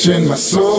touching my soul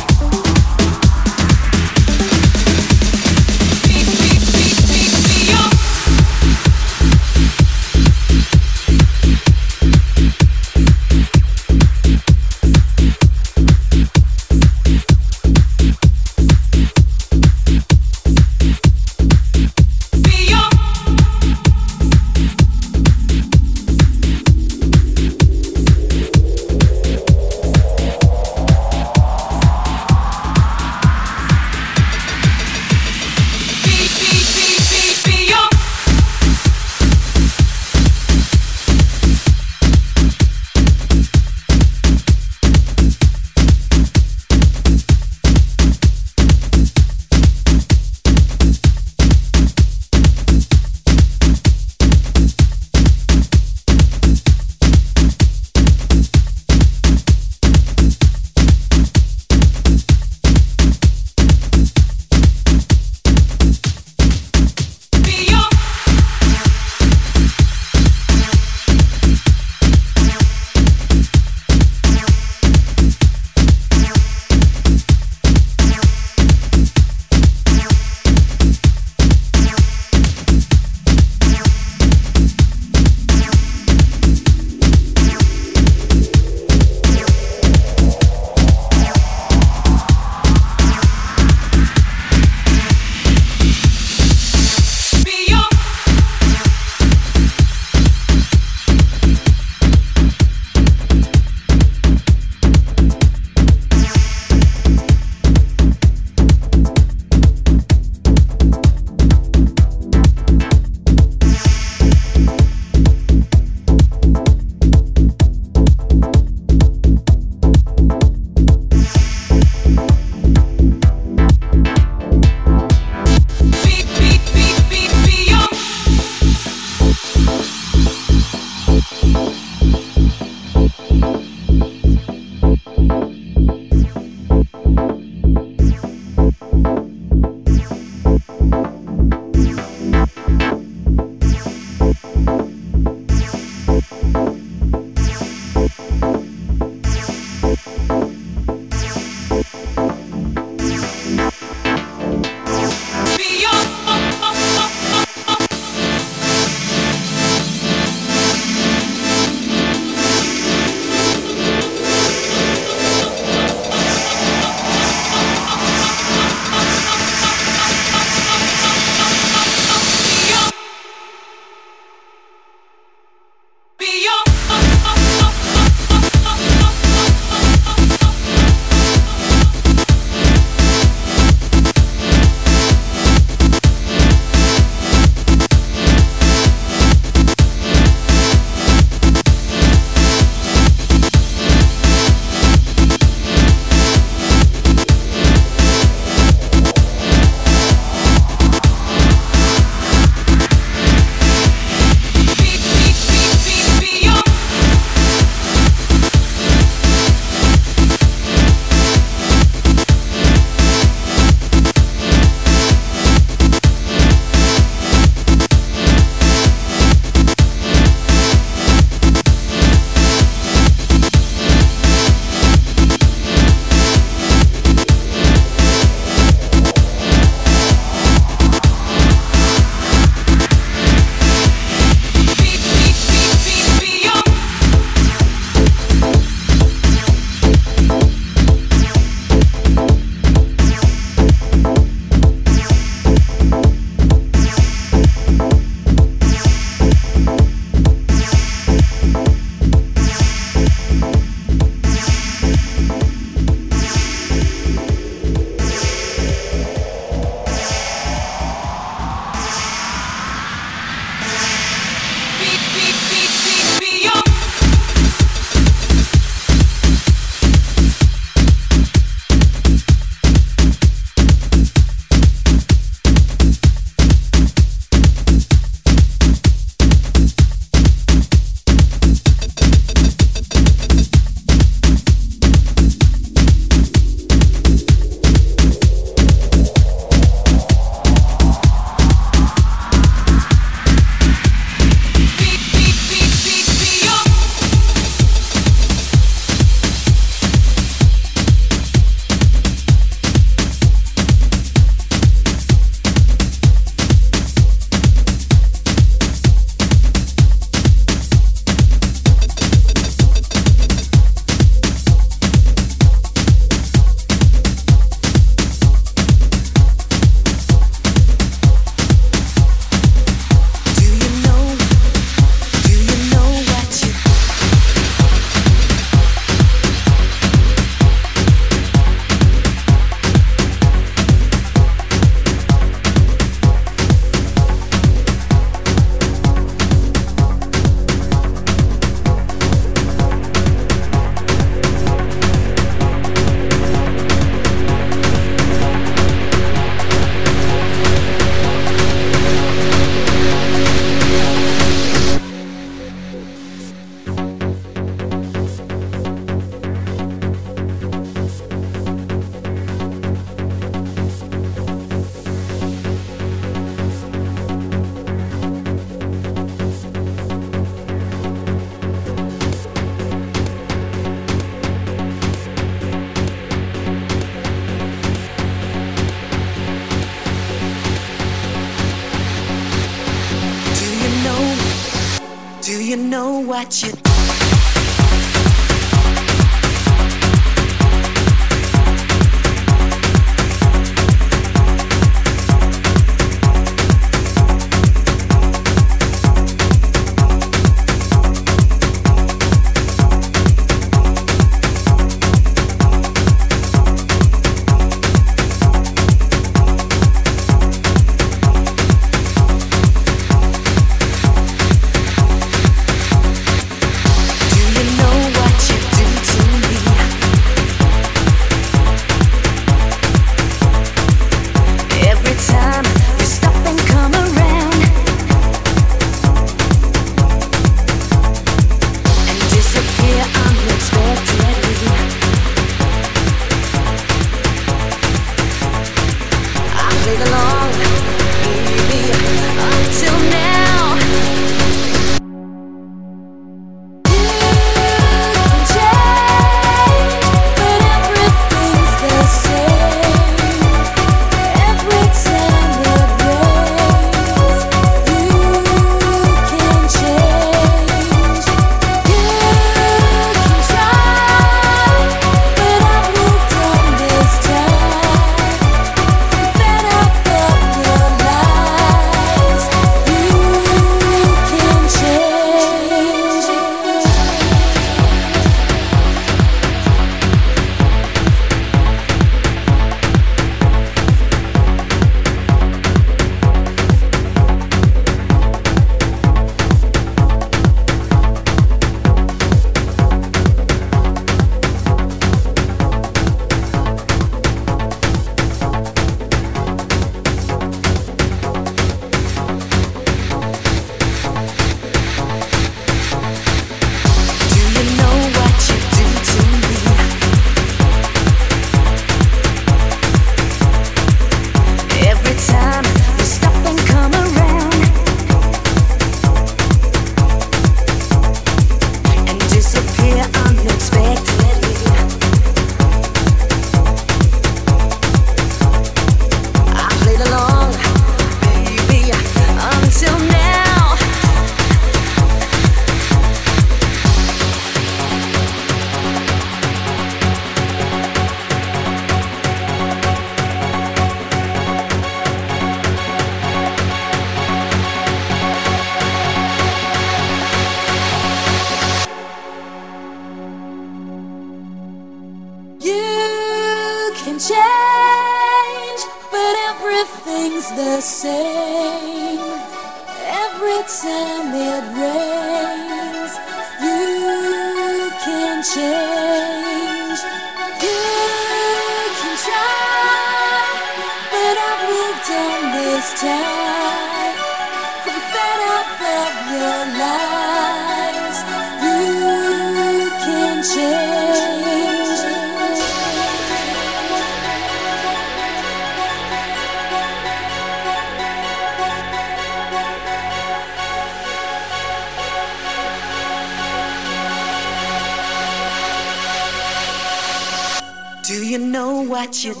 you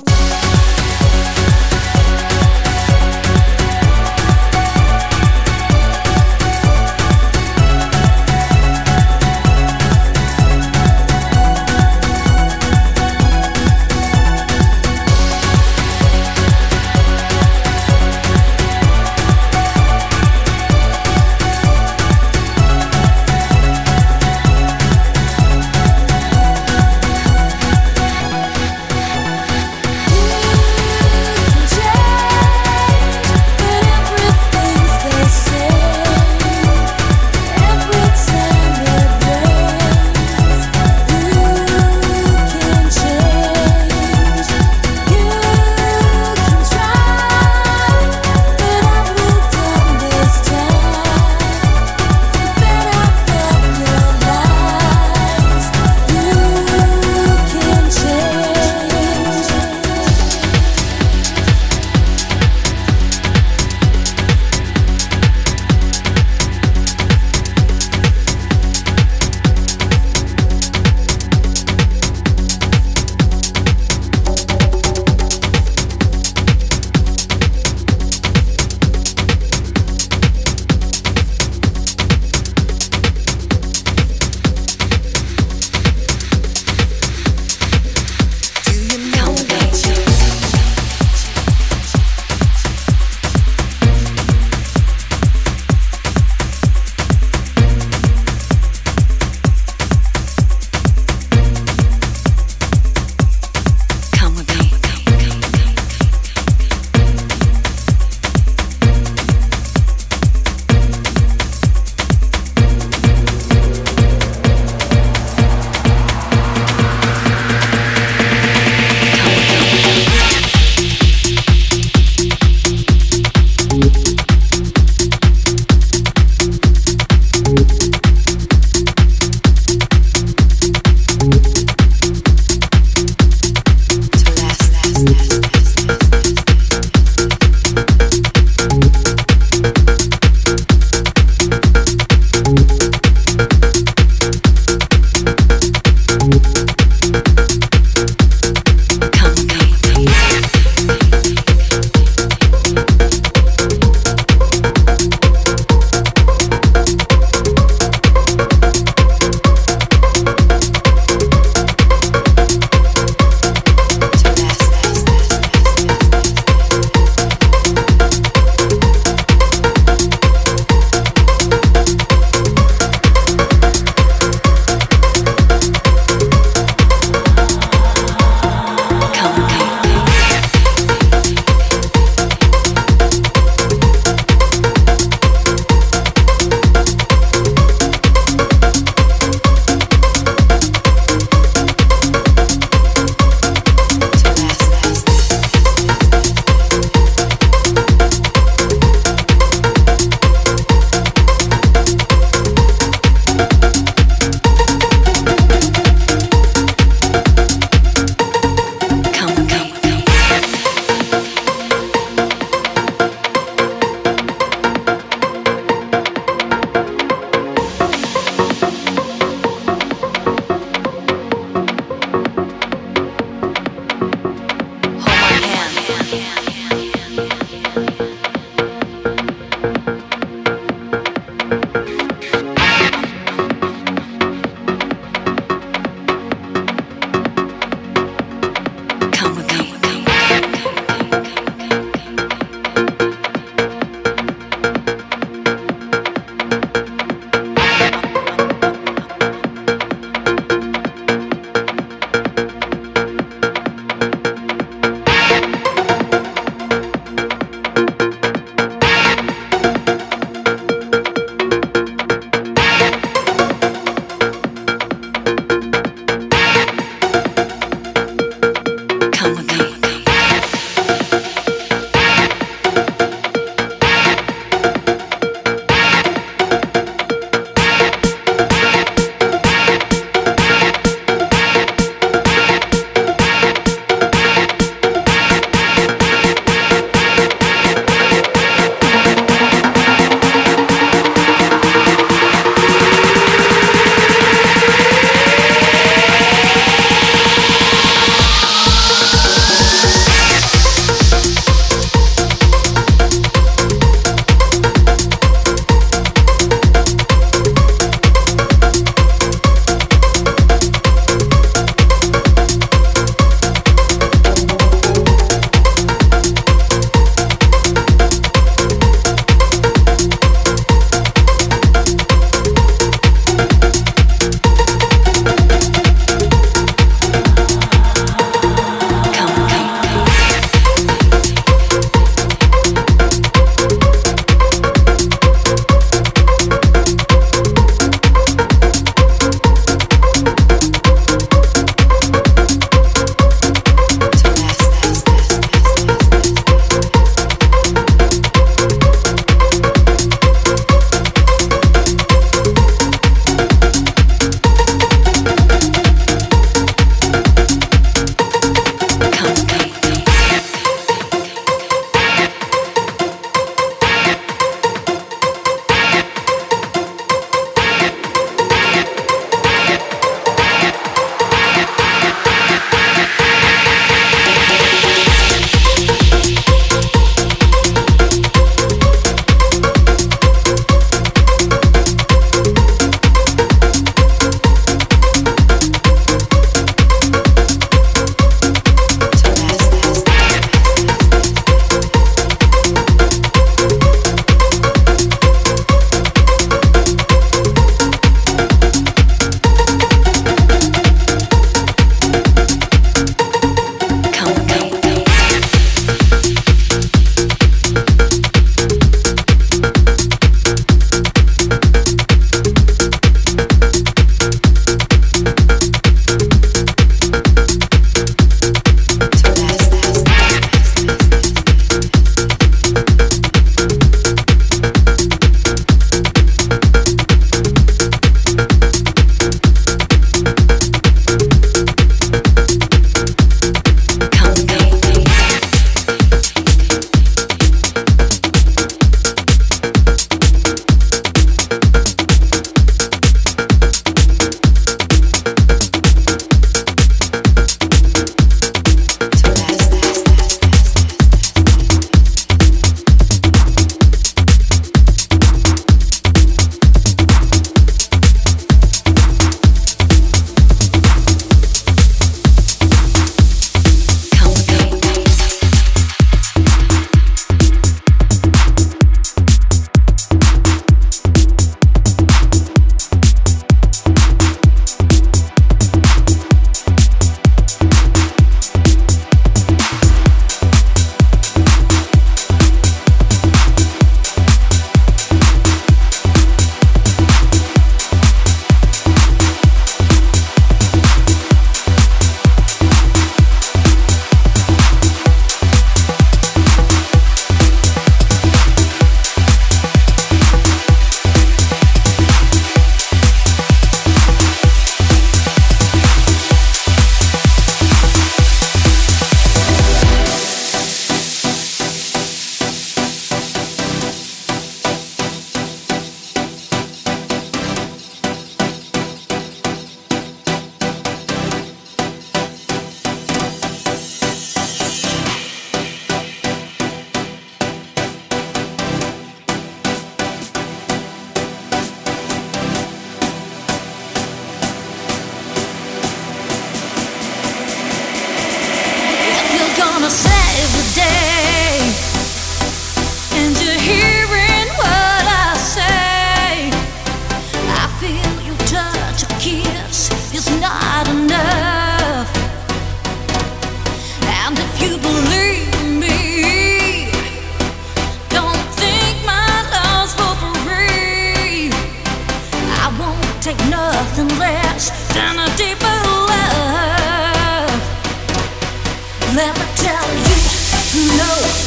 know.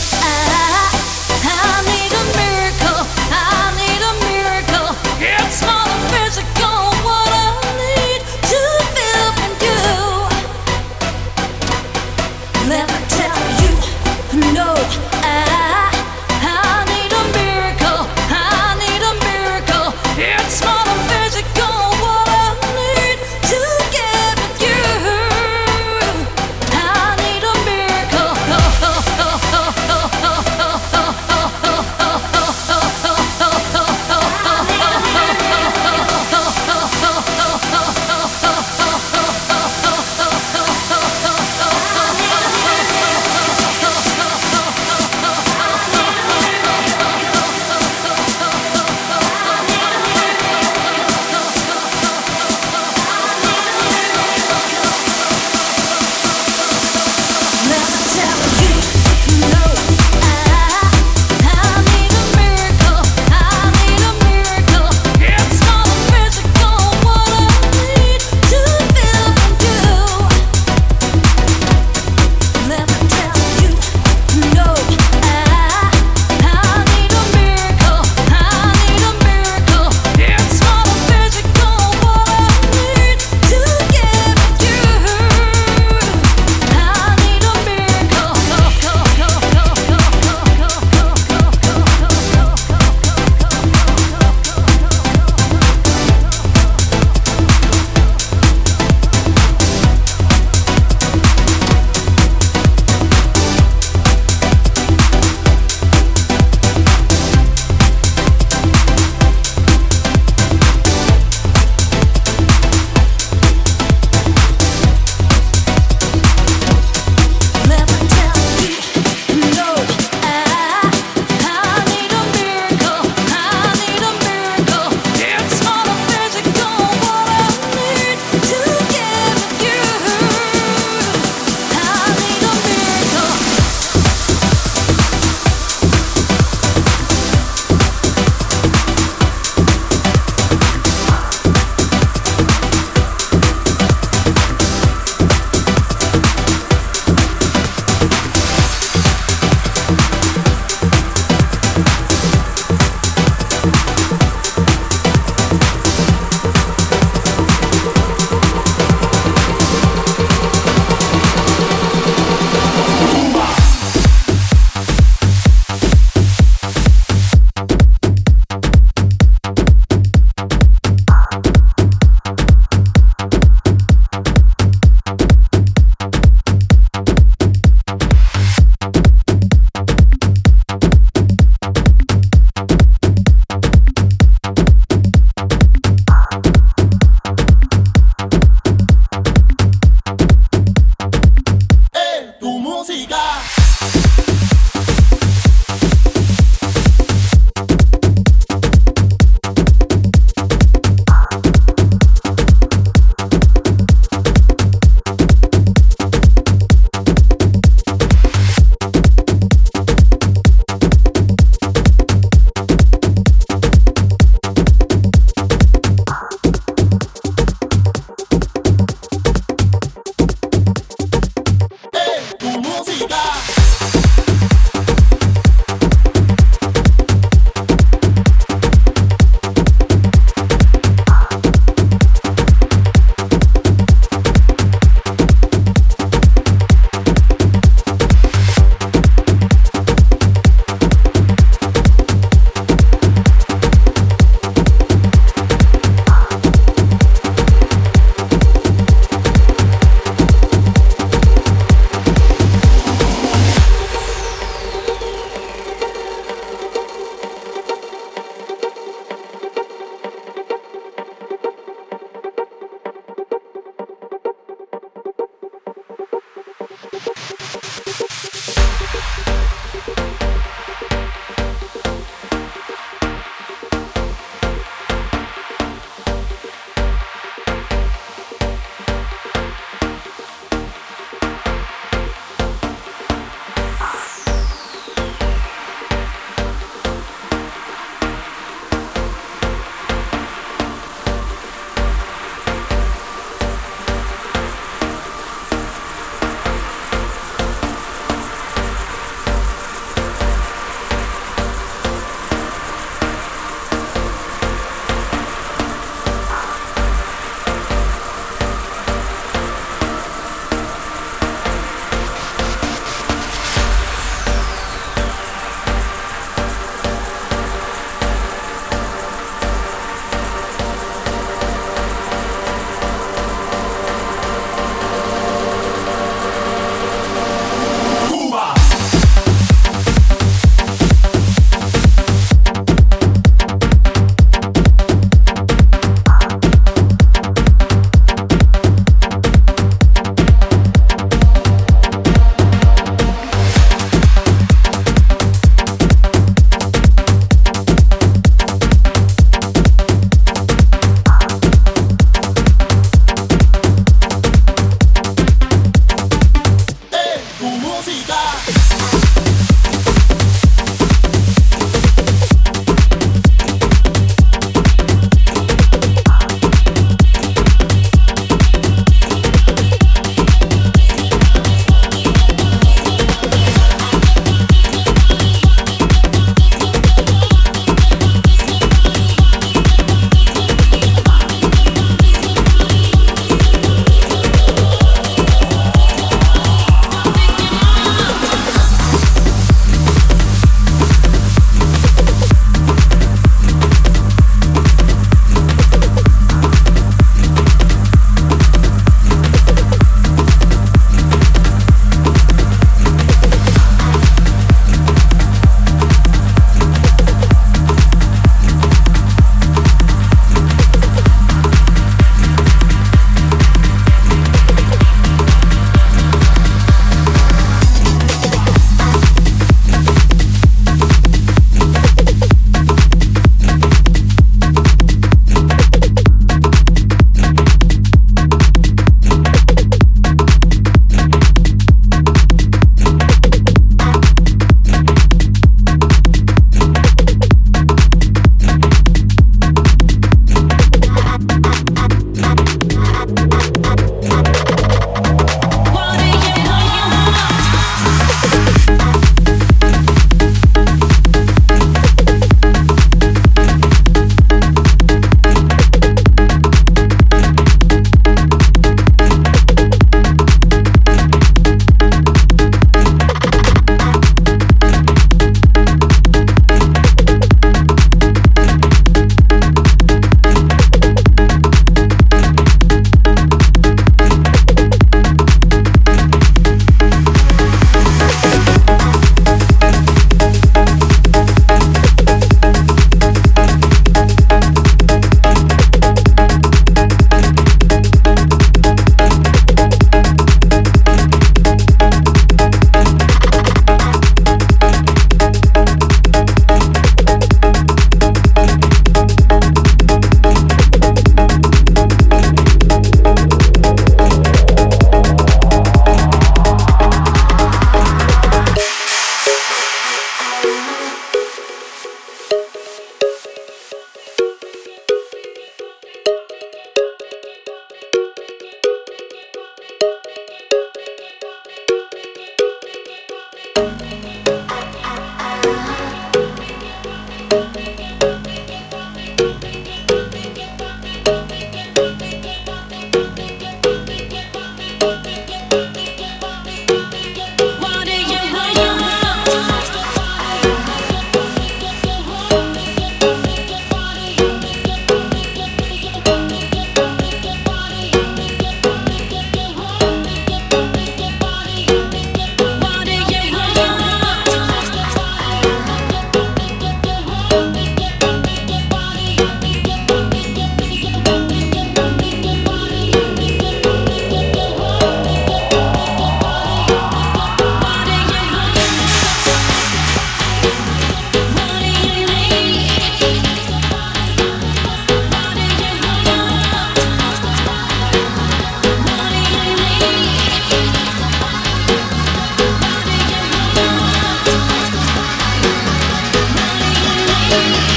Thank